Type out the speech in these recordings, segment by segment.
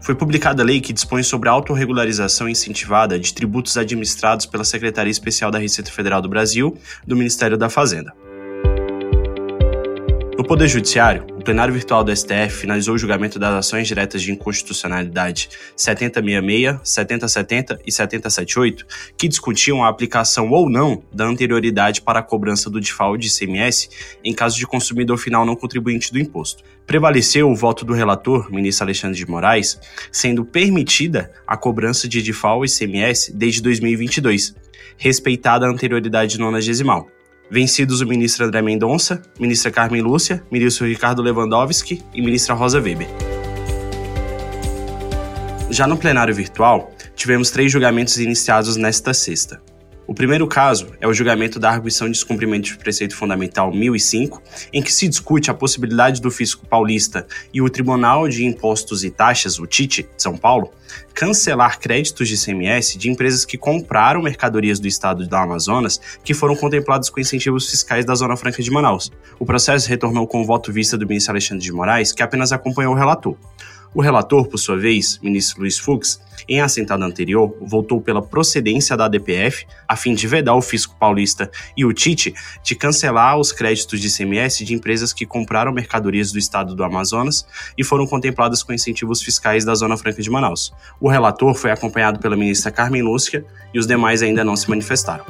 foi publicada a lei que dispõe sobre a autorregularização incentivada de tributos administrados pela Secretaria Especial da Receita Federal do Brasil, do Ministério da Fazenda. No Poder Judiciário, o plenário virtual do STF finalizou o julgamento das ações diretas de inconstitucionalidade 7066, 7070 e 7078, que discutiam a aplicação ou não da anterioridade para a cobrança do default de ICMS em caso de consumidor final não contribuinte do imposto. Prevaleceu o voto do relator, ministro Alexandre de Moraes, sendo permitida a cobrança de default ICMS desde 2022, respeitada a anterioridade nonagesimal. Vencidos o ministro André Mendonça, ministra Carmen Lúcia, ministro Ricardo Lewandowski e ministra Rosa Weber. Já no plenário virtual, tivemos três julgamentos iniciados nesta sexta. O primeiro caso é o julgamento da arguição de descumprimento de preceito fundamental 1005, em que se discute a possibilidade do fisco paulista e o Tribunal de Impostos e Taxas, o TIT, de São Paulo, cancelar créditos de CMS de empresas que compraram mercadorias do estado do Amazonas que foram contempladas com incentivos fiscais da Zona Franca de Manaus. O processo retornou com o voto vista do ministro Alexandre de Moraes, que apenas acompanhou o relator. O relator, por sua vez, ministro Luiz Fux, em assentado anterior, voltou pela procedência da DPF, a fim de vedar o fisco paulista e o TIT de cancelar os créditos de ICMS de empresas que compraram mercadorias do estado do Amazonas e foram contempladas com incentivos fiscais da Zona Franca de Manaus. O relator foi acompanhado pela ministra Carmen Lúcia e os demais ainda não se manifestaram.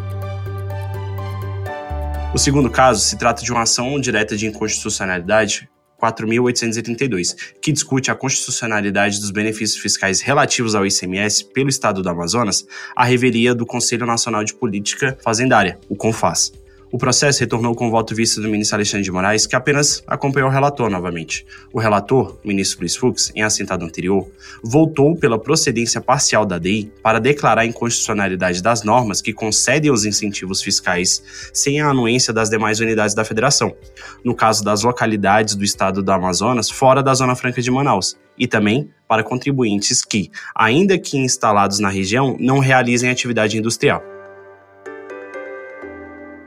O segundo caso se trata de uma ação direta de inconstitucionalidade 4.832, que discute a constitucionalidade dos benefícios fiscais relativos ao ICMS pelo Estado do Amazonas, à reveria do Conselho Nacional de Política Fazendária, o CONFAS. O processo retornou com o voto visto do ministro Alexandre de Moraes, que apenas acompanhou o relator novamente. O relator, ministro Luiz Fux, em assentado anterior, voltou pela procedência parcial da DI para declarar a inconstitucionalidade das normas que concedem os incentivos fiscais sem a anuência das demais unidades da federação, no caso das localidades do estado do Amazonas fora da Zona Franca de Manaus, e também para contribuintes que, ainda que instalados na região, não realizem atividade industrial.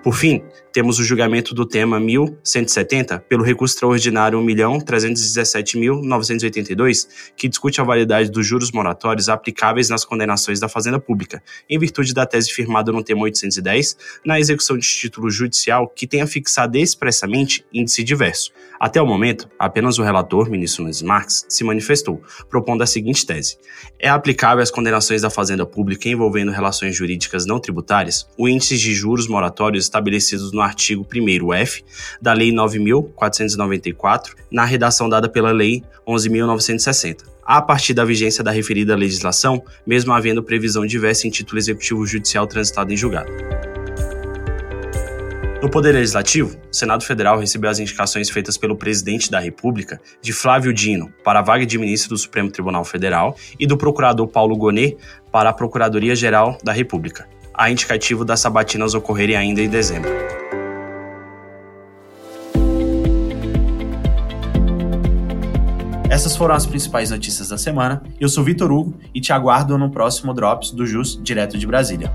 Por fim, temos o julgamento do tema 1170 pelo recurso extraordinário 1.317.982, que discute a validade dos juros moratórios aplicáveis nas condenações da Fazenda Pública, em virtude da tese firmada no tema 810, na execução de título judicial que tenha fixado expressamente índice diverso. Até o momento, apenas o relator, ministro Nunes Marques, se manifestou, propondo a seguinte tese: é aplicável às condenações da Fazenda Pública envolvendo relações jurídicas não tributárias o índice de juros moratórios estabelecidos no artigo 1F da Lei 9.494, na redação dada pela Lei 11.960 a partir da vigência da referida legislação, mesmo havendo previsão diversa em título executivo judicial transitado em julgado. No Poder Legislativo, o Senado Federal recebeu as indicações feitas pelo presidente da República de Flávio Dino para a vaga de ministro do Supremo Tribunal Federal e do procurador Paulo Gonet para a Procuradoria-Geral da República, a indicativo das sabatinas ocorrerem ainda em dezembro. Essas foram as principais notícias da semana. Eu sou Vitor Hugo e te aguardo no próximo Drops do JUS direto de Brasília.